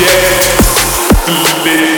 Yeah, do.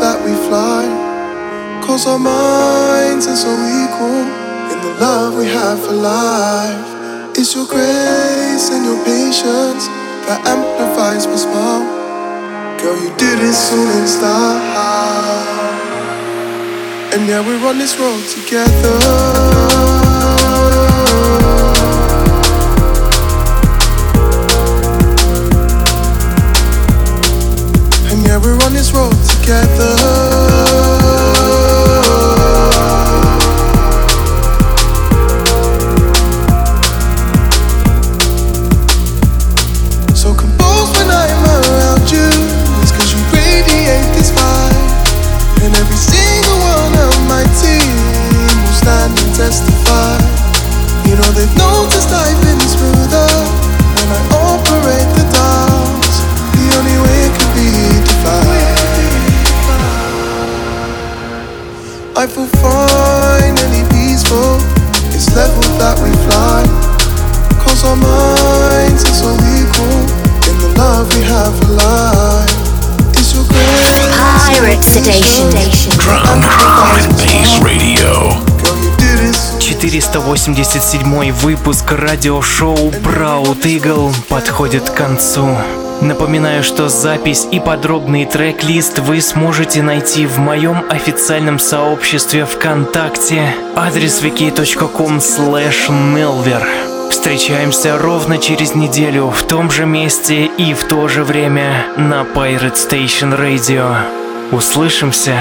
that we fly. Cause our minds are so equal in the love we have for life. It's your grace and your patience that amplifies my smile. Girl, you did it so in style. And yeah, we're on this road together. yeah, we're on this road together life will finally peaceful. It's level that we fly. Cause our minds are so equal in the love we have for life. It's your grace. Pirate Sedation. Drum, drum and bass radio. 487 выпуск радиошоу Proud Eagle подходит к концу. Напоминаю, что запись и подробный трек-лист вы сможете найти в моем официальном сообществе ВКонтакте адрес wiki.com slash melver. Встречаемся ровно через неделю в том же месте и в то же время на Pirate Station Radio. Услышимся!